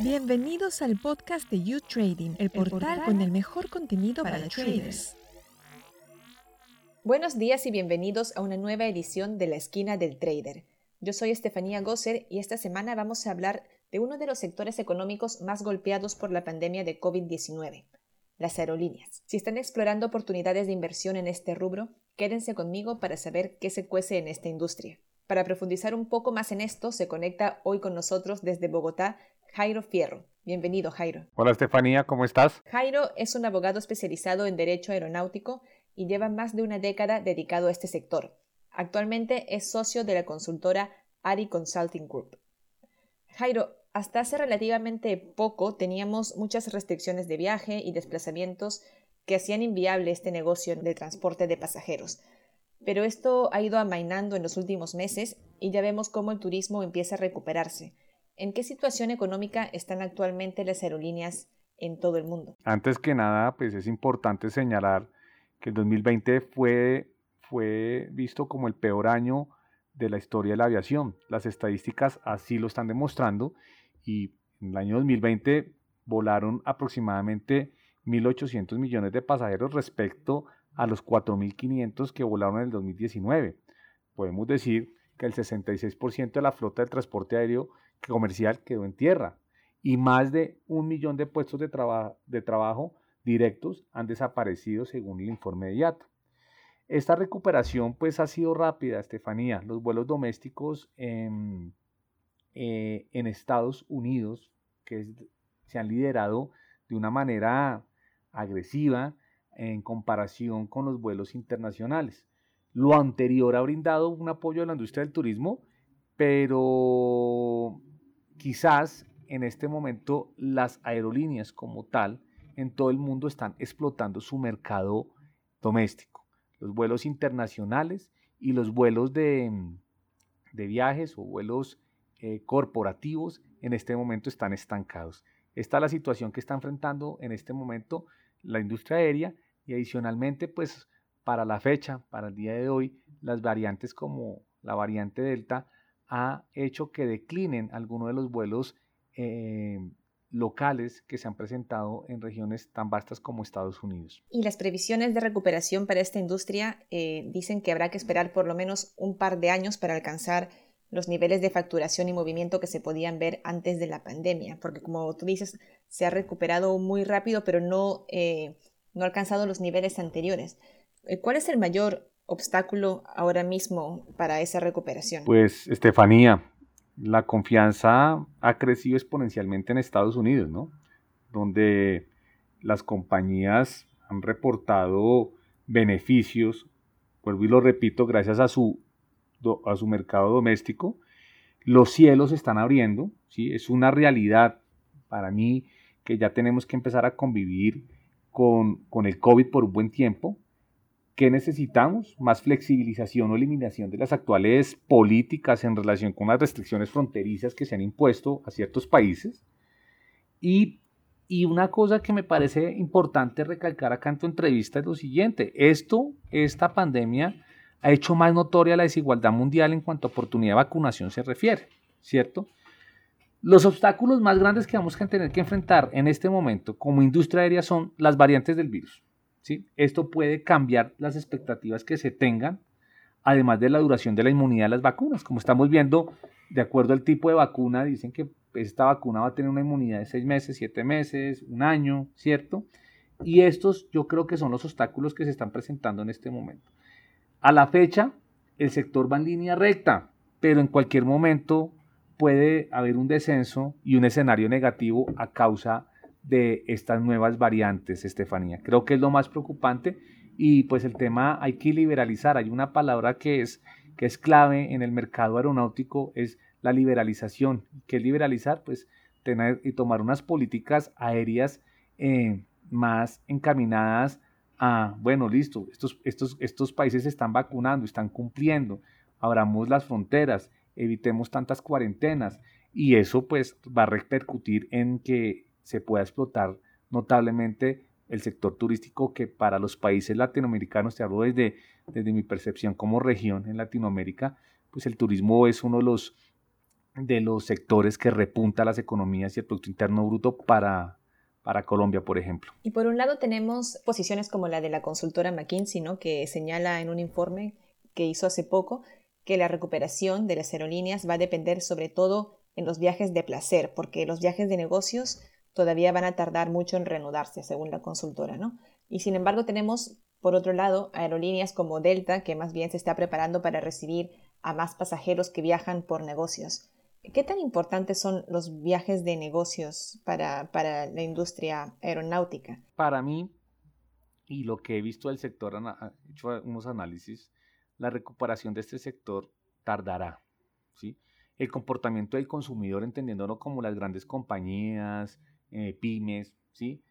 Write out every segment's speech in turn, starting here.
Bienvenidos al podcast de You Trading, el portal, con el mejor contenido para, para traders. Buenos días y bienvenidos a una nueva edición de La Esquina del Trader. Yo soy Estefanía Gosser y esta semana vamos a hablar de uno de los sectores económicos más golpeados por la pandemia de COVID-19, las aerolíneas. Si están explorando oportunidades de inversión en este rubro, quédense conmigo para saber qué se cuece en esta industria. Para profundizar un poco más en esto, se conecta hoy con nosotros desde Bogotá Jairo Fierro. Bienvenido, Jairo. Hola, Estefanía, ¿cómo estás? Jairo es un abogado especializado en Derecho Aeronáutico y lleva más de una década dedicado a este sector. Actualmente es socio de la consultora ARI Consulting Group. Jairo, hasta hace relativamente poco teníamos muchas restricciones de viaje y desplazamientos que hacían inviable este negocio de transporte de pasajeros. Pero esto ha ido amainando en los últimos meses y ya vemos cómo el turismo empieza a recuperarse. ¿En qué situación económica están actualmente las aerolíneas en todo el mundo? Antes que nada, pues es importante señalar que el 2020 fue, fue visto como el peor año de la historia de la aviación. Las estadísticas así lo están demostrando y en el año 2020 volaron aproximadamente 1.800 millones de pasajeros respecto a los 4.500 que volaron en el 2019. Podemos decir que el 66% de la flota de transporte aéreo comercial quedó en tierra y más de un millón de puestos de, trabajo directos han desaparecido según el informe de IATA. Esta recuperación pues ha sido rápida, Estefanía. Los vuelos domésticos en, eh, en Estados Unidos que se han liderado de una manera agresiva en comparación con los vuelos internacionales. Lo anterior ha brindado un apoyo a la industria del turismo, pero quizás en este momento las aerolíneas como tal en todo el mundo están explotando su mercado doméstico. Los vuelos internacionales y los vuelos de, viajes o vuelos eh, corporativos en este momento están estancados. Esta es la situación que está enfrentando en este momento la industria aérea y adicionalmente, pues para la fecha, para el día de hoy, las variantes como la variante Delta ha hecho que declinen algunos de los vuelos eh, locales que se han presentado en regiones tan vastas como Estados Unidos. Y las previsiones de recuperación para esta industria eh, dicen que habrá que esperar por lo menos un par de años para alcanzar los niveles de facturación y movimiento que se podían ver antes de la pandemia, porque como tú dices, se ha recuperado muy rápido, pero no eh, no ha alcanzado los niveles anteriores. Eh, ¿Cuál es el mayor obstáculo ahora mismo para esa recuperación? Pues, Estefanía, la confianza ha crecido exponencialmente en Estados Unidos, ¿no? Donde las compañías han reportado beneficios, vuelvo y lo repito, gracias a su, a su mercado doméstico. Los cielos se están abriendo, ¿sí? Es una realidad para mí que ya tenemos que empezar a convivir con, el COVID por un buen tiempo. ¿Qué necesitamos? Más flexibilización o eliminación de las actuales políticas en relación con las restricciones fronterizas que se han impuesto a ciertos países. Y, y una cosa que me parece importante recalcar acá en tu entrevista es lo siguiente. Esto, esta pandemia, ha hecho más notoria la desigualdad mundial en cuanto a oportunidad de vacunación se refiere, ¿cierto? Los obstáculos más grandes que vamos a tener que enfrentar en este momento como industria aérea son las variantes del virus. ¿sí? Esto puede cambiar las expectativas que se tengan, además de la duración de la inmunidad de las vacunas. Como estamos viendo, de acuerdo al tipo de vacuna, dicen que esta vacuna va a tener una inmunidad de seis meses, siete meses, un año, ¿cierto? Y estos yo creo que son los obstáculos que se están presentando en este momento. A la fecha, el sector va en línea recta, pero en cualquier momento puede haber un descenso y un escenario negativo a causa de estas nuevas variantes, Estefanía. Creo que es lo más preocupante y pues el tema hay que liberalizar. Hay una palabra que es, que es clave en el mercado aeronáutico, es la liberalización. ¿Qué es liberalizar? Pues tener y tomar unas políticas aéreas eh, más encaminadas a, bueno, listo, estos, estos, estos países están vacunando, están cumpliendo, abramos las fronteras, evitemos tantas cuarentenas y eso pues va a repercutir en que se pueda explotar notablemente el sector turístico que para los países latinoamericanos, te hablo desde, desde mi percepción como región en Latinoamérica, pues el turismo es uno de los, de los sectores que repunta las economías y el Producto Interno Bruto para, para Colombia, por ejemplo. Y por un lado tenemos posiciones como la de la consultora McKinsey, ¿no? que señala en un informe que hizo hace poco que la recuperación de las aerolíneas va a depender sobre todo en los viajes de placer, porque los viajes de negocios todavía van a tardar mucho en reanudarse, según la consultora, ¿no? Y sin embargo tenemos, por otro lado, aerolíneas como Delta, que más bien se está preparando para recibir a más pasajeros que viajan por negocios. ¿Qué tan importantes son los viajes de negocios para, para la industria aeronáutica? Para mí, y lo que he visto del sector, he hecho unos análisis, la recuperación de este sector tardará. ¿sí? El comportamiento del consumidor, entendiéndolo como las grandes compañías, eh, pymes, ¿sí?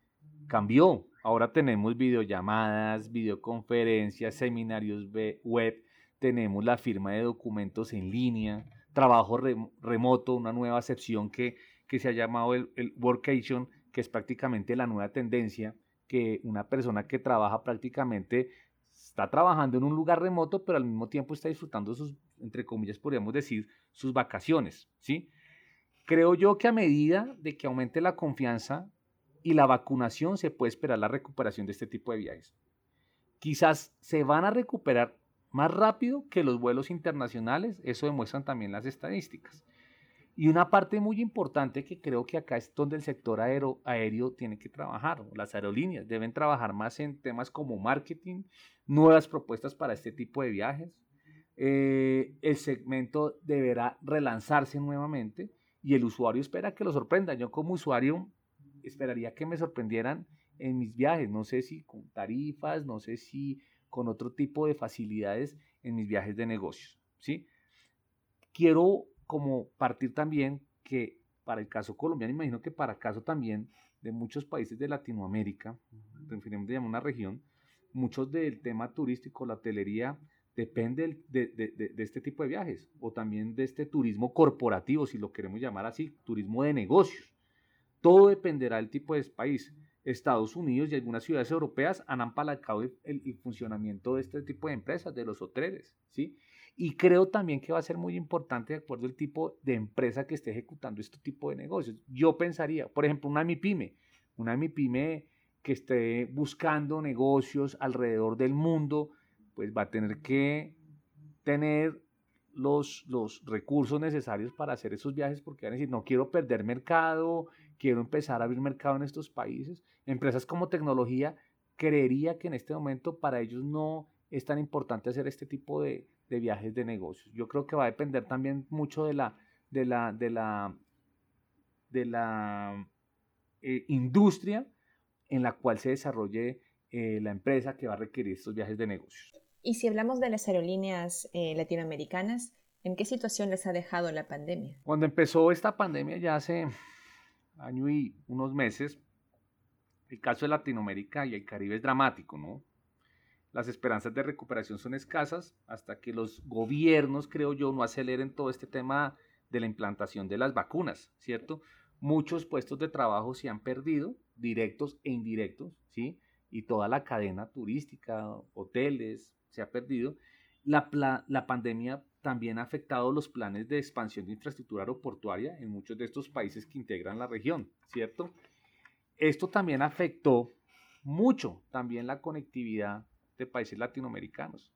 cambió. Ahora tenemos videollamadas, videoconferencias, seminarios web, tenemos la firma de documentos en línea, trabajo remoto, una nueva acepción que, que se ha llamado el, el workation, que es prácticamente la nueva tendencia, que una persona que trabaja prácticamente está trabajando en un lugar remoto, pero al mismo tiempo está disfrutando sus, entre comillas, podríamos decir, sus vacaciones, ¿sí? Creo yo que a medida de que aumente la confianza y la vacunación, se puede esperar la recuperación de este tipo de viajes. Quizás se van a recuperar más rápido que los vuelos internacionales, eso demuestran también las estadísticas. Y una parte muy importante que creo que acá es donde el sector aéreo, aéreo tiene que trabajar, las aerolíneas deben trabajar más en temas como marketing, nuevas propuestas para este tipo de viajes. Eh, el segmento deberá relanzarse nuevamente y el usuario espera que lo sorprenda. Yo como usuario esperaría que me sorprendieran en mis viajes, no sé si con tarifas, no sé si con otro tipo de facilidades en mis viajes de negocios, ¿sí? Quiero como partir también que para el caso colombiano, imagino que para el caso también de muchos países de Latinoamérica, referimos a una región, muchos del tema turístico, la hotelería, depende de, de, de, este tipo de viajes o también de este turismo corporativo, si lo queremos llamar así, turismo de negocios. Todo dependerá del tipo de país. Estados Unidos y algunas ciudades europeas han apalancado el, funcionamiento de este tipo de empresas, de los hoteles, ¿sí? Y creo también que va a ser muy importante de acuerdo al tipo de empresa que esté ejecutando este tipo de negocios. Yo pensaría, por ejemplo, una MIPYME, una MIPYME que esté buscando negocios alrededor del mundo, pues va a tener que tener los, los recursos necesarios para hacer esos viajes porque van a decir, no quiero perder mercado, quiero empezar a abrir mercado en estos países. Empresas como tecnología, creería que en este momento para ellos no es tan importante hacer este tipo de, viajes de negocios. Yo creo que va a depender también mucho de la, de la, de la, de la eh, industria en la cual se desarrolle eh, la empresa que va a requerir estos viajes de negocios. Y si hablamos de las aerolíneas eh, latinoamericanas, ¿en qué situación les ha dejado la pandemia? Cuando empezó esta pandemia ya hace año y unos meses, el caso de Latinoamérica y el Caribe es dramático, ¿no? Las esperanzas de recuperación son escasas hasta que los gobiernos, creo yo, no aceleren todo este tema de la implantación de las vacunas, ¿cierto? Muchos puestos de trabajo se han perdido, directos e indirectos, ¿sí? Y toda la cadena turística, hoteles, se ha perdido. La, la pandemia también ha afectado los planes de expansión de infraestructura aeroportuaria en muchos de estos países que integran la región, ¿cierto? Esto también afectó mucho también la conectividad de países latinoamericanos.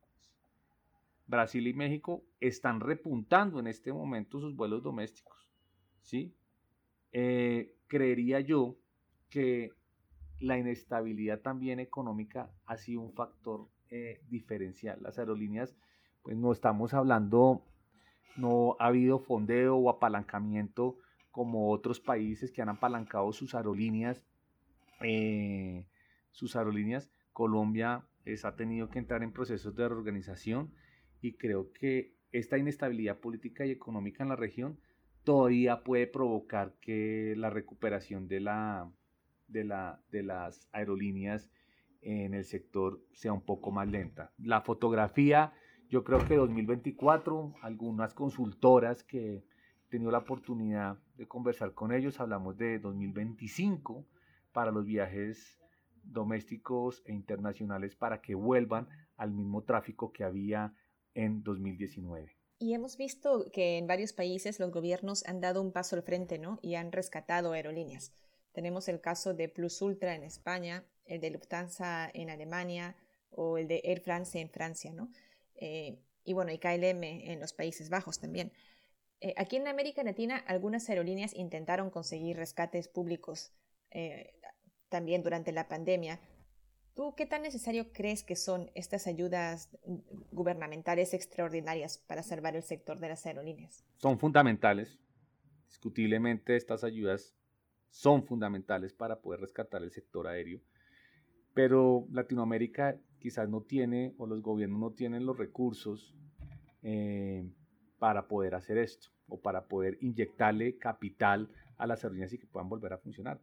Brasil y México están repuntando en este momento sus vuelos domésticos, ¿sí? Eh, creería yo que la inestabilidad también económica ha sido un factor eh, diferencial. Las aerolíneas pues no estamos hablando, no ha habido fondeo o apalancamiento como otros países que han apalancado sus aerolíneas. Eh, sus aerolíneas, Colombia ha tenido que entrar en procesos de reorganización y creo que esta inestabilidad política y económica en la región todavía puede provocar que la recuperación de, la, de, la, de las aerolíneas en el sector sea un poco más lenta. La fotografía yo creo que 2024, algunas consultoras que he tenido la oportunidad de conversar con ellos, hablamos de 2025 para los viajes domésticos e internacionales para que vuelvan al mismo tráfico que había en 2019. Y hemos visto que en varios países los gobiernos han dado un paso al frente, ¿no? Y han rescatado aerolíneas. Tenemos el caso de Plus Ultra en España, el de Lufthansa en Alemania o el de Air France en Francia, ¿no? Eh, y bueno, y KLM en los Países Bajos también. Eh, aquí en América Latina, algunas aerolíneas intentaron conseguir rescates públicos eh, también durante la pandemia. ¿Tú qué tan necesario crees que son estas ayudas gubernamentales extraordinarias para salvar el sector de las aerolíneas? Son fundamentales. Discutiblemente estas ayudas son fundamentales para poder rescatar el sector aéreo. Pero Latinoamérica quizás no tiene o los gobiernos no tienen los recursos eh, para poder hacer esto o para poder inyectarle capital a las aerolíneas y que puedan volver a funcionar.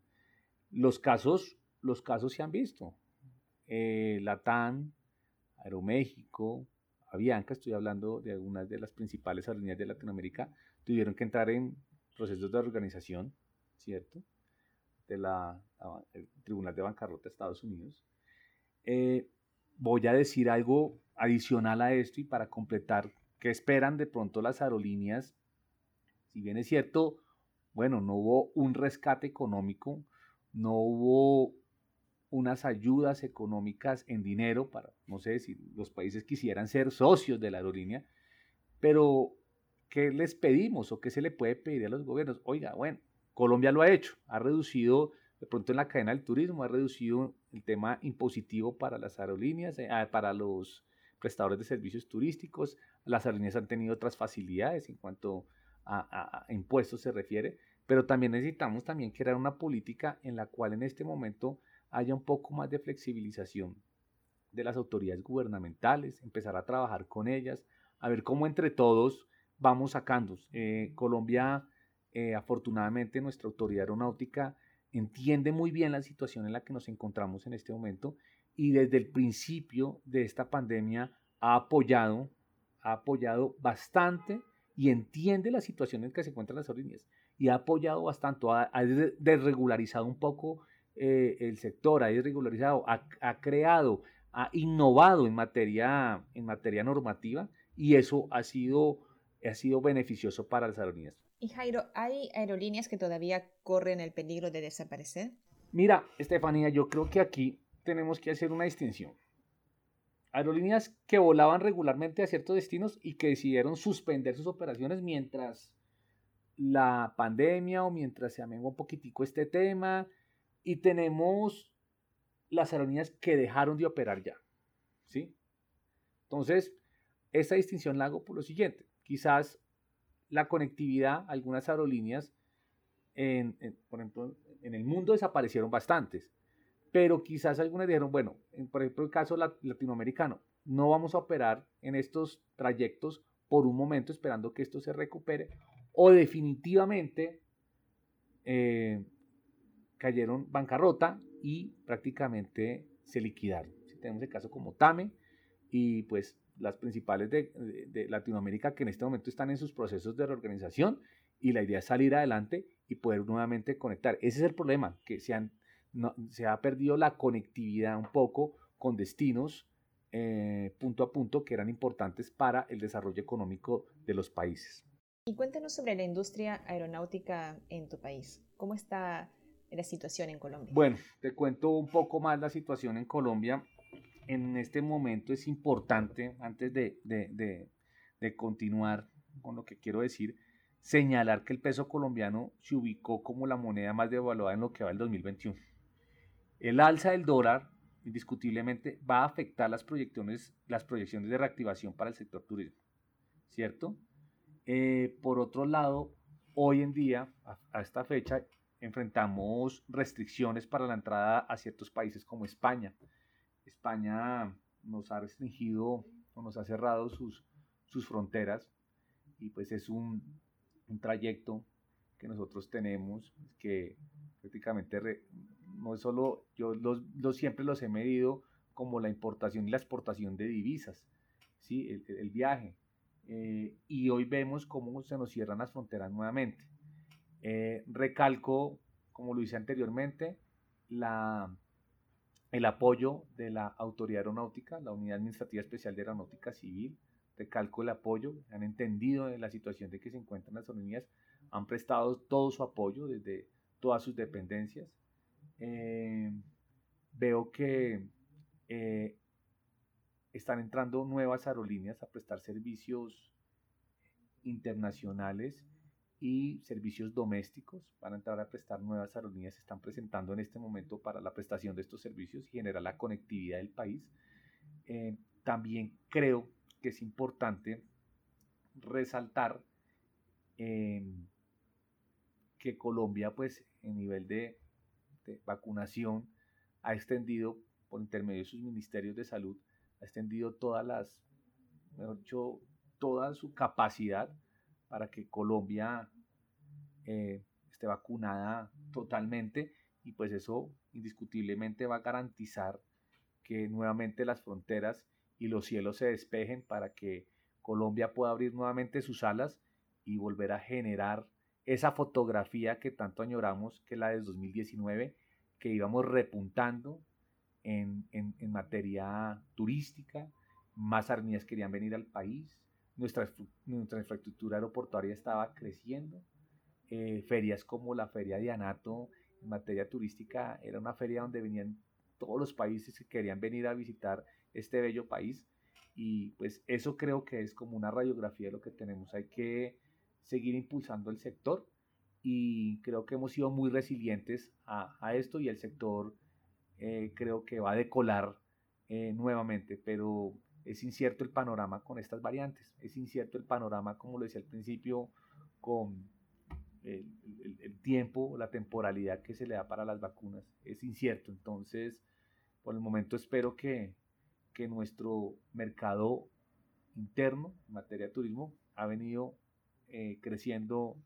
Los casos, los casos se han visto. Eh, Latam, Aeroméxico, Avianca, estoy hablando de algunas de las principales aerolíneas de Latinoamérica, tuvieron que entrar en procesos de organización, ¿cierto? De la, Tribunal de Bancarrota de Estados Unidos. Eh, voy a decir algo adicional a esto y para completar qué esperan de pronto las aerolíneas. Si bien es cierto, bueno, no hubo un rescate económico, no hubo unas ayudas económicas en dinero para, no sé si los países quisieran ser socios de la aerolínea, pero ¿qué les pedimos o qué se le puede pedir a los gobiernos? Oiga, bueno, Colombia lo ha hecho, ha reducido de pronto en la cadena del turismo, ha reducido el tema impositivo para las aerolíneas, eh, ah, para los prestadores de servicios turísticos, las aerolíneas han tenido otras facilidades en cuanto a, impuestos se refiere, pero también necesitamos también crear una política en la cual en este momento haya un poco más de flexibilización de las autoridades gubernamentales, empezar a trabajar con ellas, a ver cómo entre todos vamos sacando. Eh, Colombia, eh, afortunadamente, nuestra autoridad aeronáutica entiende muy bien la situación en la que nos encontramos en este momento y desde el principio de esta pandemia ha apoyado, ha apoyado bastante y entiende la situación en que se encuentran las aerolíneas y ha apoyado bastante, ha, desregularizado un poco eh, el sector, ha desregularizado, ha, ha, creado, ha innovado en materia, en materia normativa y eso ha sido, ha sido beneficioso para las aerolíneas. Y Jairo, ¿hay aerolíneas que todavía corren el peligro de desaparecer? Mira, Estefanía, yo creo que aquí tenemos que hacer una distinción. Aerolíneas que volaban regularmente a ciertos destinos y que decidieron suspender sus operaciones mientras la pandemia o mientras se amengua un poquitico este tema. Y tenemos las aerolíneas que dejaron de operar ya. ¿Sí? Entonces, esta distinción la hago por lo siguiente. Quizás la conectividad, algunas aerolíneas, en, por ejemplo, en el mundo desaparecieron bastantes, pero quizás algunas dijeron, bueno, por ejemplo, el caso latinoamericano, no vamos a operar en estos trayectos por un momento esperando que esto se recupere, o definitivamente eh, cayeron bancarrota y prácticamente se liquidaron. Tenemos el caso como TAME y pues las principales de, Latinoamérica que en este momento están en sus procesos de reorganización y la idea es salir adelante y poder nuevamente conectar. Ese es el problema, que se, han, se ha perdido la conectividad un poco con destinos eh, punto a punto que eran importantes para el desarrollo económico de los países. Y cuéntanos sobre la industria aeronáutica en tu país. ¿Cómo está la situación en Colombia? Bueno, te cuento un poco más la situación en Colombia en este momento es importante, antes de, continuar con lo que quiero decir, señalar que el peso colombiano se ubicó como la moneda más devaluada en lo que va el 2021. El alza del dólar indiscutiblemente va a afectar las proyecciones, las proyecciones de reactivación para el sector turismo, ¿cierto? Eh, por otro lado, hoy en día, a, esta fecha, enfrentamos restricciones para la entrada a ciertos países como España, España nos ha restringido o nos ha cerrado sus, sus fronteras y pues es un, trayecto que nosotros tenemos que prácticamente no es solo, yo los, siempre los he medido como la importación y la exportación de divisas, ¿sí? el, viaje. Eh, y hoy vemos cómo se nos cierran las fronteras nuevamente. Eh, recalco, como lo hice anteriormente, la, el apoyo de la Autoridad Aeronáutica, la Unidad Administrativa Especial de Aeronáutica Civil, recalco el apoyo, han entendido la situación de que se encuentran las aerolíneas, han prestado todo su apoyo desde todas sus dependencias. Eh, veo que eh, están entrando nuevas aerolíneas a prestar servicios internacionales y servicios domésticos para entrar a prestar nuevas aerolíneas se están presentando en este momento para la prestación de estos servicios y generar la conectividad del país. Eh, también creo que es importante resaltar eh, que Colombia, pues, en nivel de, vacunación, ha extendido, por intermedio de sus ministerios de salud, ha extendido todas las, mejor dicho, toda su capacidad para que Colombia eh, esté vacunada totalmente y pues eso indiscutiblemente va a garantizar que nuevamente las fronteras y los cielos se despejen para que Colombia pueda abrir nuevamente sus alas y volver a generar esa fotografía que tanto añoramos, que la de 2019, que íbamos repuntando en, en materia turística, más armías querían venir al país, nuestra, nuestra infraestructura aeroportuaria estaba creciendo. Eh, ferias como la Feria de Anato en materia turística era una feria donde venían todos los países que querían venir a visitar este bello país. Y pues eso creo que es como una radiografía de lo que tenemos. Hay que seguir impulsando el sector y creo que hemos sido muy resilientes a, a esto y el sector eh, creo que va a decolar eh, nuevamente, pero es incierto el panorama con estas variantes, es incierto el panorama, como lo decía al principio, con el, tiempo, la temporalidad que se le da para las vacunas, es incierto. Entonces, por el momento espero que, que nuestro mercado interno en materia de turismo ha venido eh, creciendo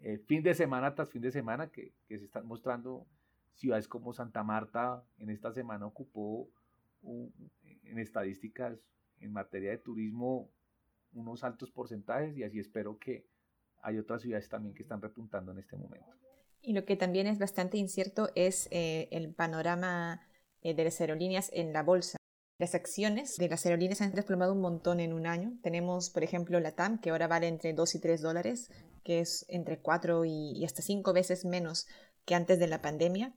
eh, fin de semana tras fin de semana, que, que se están mostrando ciudades como Santa Marta, en esta semana ocupó en estadísticas en materia de turismo unos altos porcentajes y así espero que hay otras ciudades también que están repuntando en este momento. Y lo que también es bastante incierto es eh, el panorama eh, de las aerolíneas en la bolsa. Las acciones de las aerolíneas han desplomado un montón en un año. Tenemos, por ejemplo, la TAM, que ahora vale entre 2 y 3 dólares, que es entre 4 y, y hasta 5 veces menos que antes de la pandemia.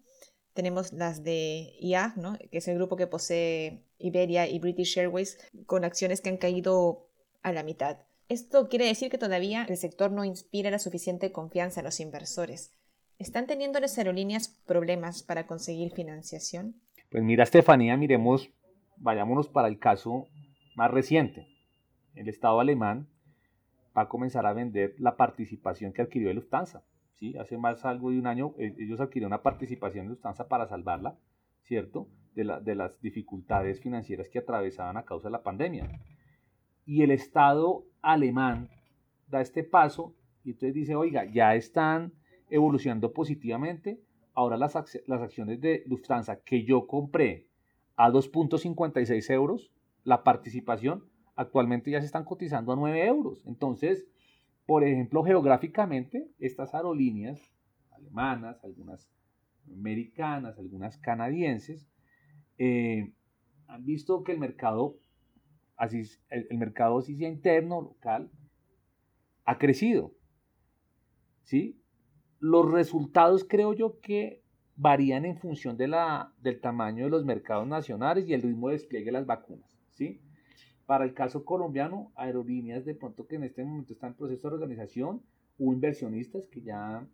Tenemos las de IAG, ¿no? que es el grupo que posee Iberia y British Airways, con acciones que han caído a la mitad. Esto quiere decir que todavía el sector no inspira la suficiente confianza a los inversores. ¿Están teniendo las aerolíneas problemas para conseguir financiación? Pues mira, Estefanía, miremos, vayámonos para el caso más reciente. El Estado alemán va a comenzar a vender la participación que adquirió de Lufthansa. Hace más algo de un año eh, ellos adquirieron una participación de Lufthansa para salvarla, ¿cierto? De, de las dificultades financieras que atravesaban a causa de la pandemia. Y el Estado alemán da este paso y entonces dice, oiga, ya están evolucionando positivamente, ahora las, las acciones de Lufthansa que yo compré a 2.56 euros, la participación, actualmente ya se están cotizando a 9 euros. Entonces, por ejemplo, geográficamente, estas aerolíneas alemanas, algunas americanas, algunas canadienses, eh, han visto que el mercado, así, el, mercado así sea interno, local, ha crecido. ¿sí? Los resultados creo yo que varían en función de la, del tamaño de los mercados nacionales y el ritmo de despliegue de las vacunas. ¿sí? Para el caso colombiano, aerolíneas de pronto que en este momento están en proceso de organización, hubo inversionistas que ya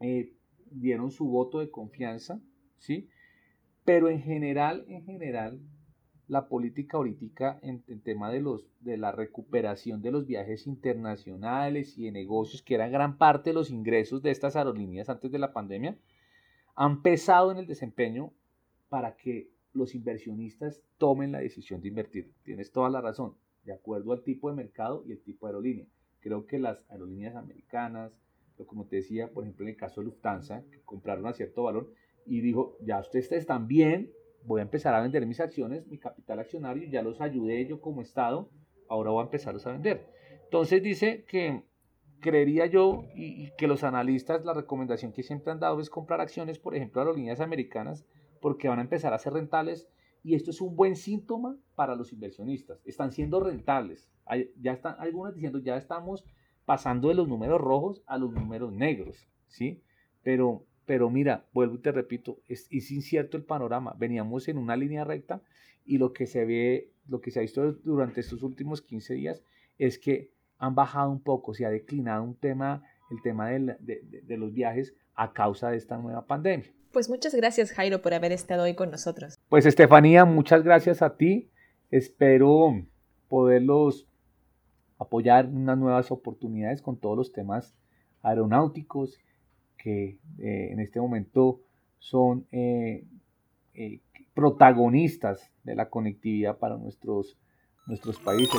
eh, dieron su voto de confianza, ¿sí? Pero en general, en general, la política ahorita en, tema de, los, de la recuperación de los viajes internacionales y de negocios, que eran gran parte de los ingresos de estas aerolíneas antes de la pandemia, han pesado en el desempeño para que los inversionistas tomen la decisión de invertir. Tienes toda la razón, de acuerdo al tipo de mercado y el tipo de aerolínea. Creo que las aerolíneas americanas, como te decía, por ejemplo, en el caso de Lufthansa, compraron a cierto valor y dijo, ya ustedes están bien, voy a empezar a vender mis acciones, mi capital accionario, ya los ayudé yo como Estado, ahora voy a empezarlos a vender. Entonces dice que creería yo y, y, que los analistas, la recomendación que siempre han dado es comprar acciones, por ejemplo, aerolíneas americanas porque van a empezar a ser rentables y esto es un buen síntoma para los inversionistas. Están siendo rentables. ya están algunos diciendo ya estamos pasando de los números rojos a los números negros, ¿sí? Pero, pero mira, vuelvo y te repito, es, incierto el panorama. Veníamos en una línea recta y lo que se ve, lo que se ha visto durante estos últimos 15 días es que han bajado un poco, se ha declinado un tema, el tema de los viajes a causa de esta nueva pandemia. Pues muchas gracias Jairo por haber estado hoy con nosotros. Pues Estefanía, muchas gracias a ti. Espero poderlos apoyar en unas nuevas oportunidades con todos los temas aeronáuticos que eh, en este momento son eh, eh, protagonistas de la conectividad para nuestros, nuestros países.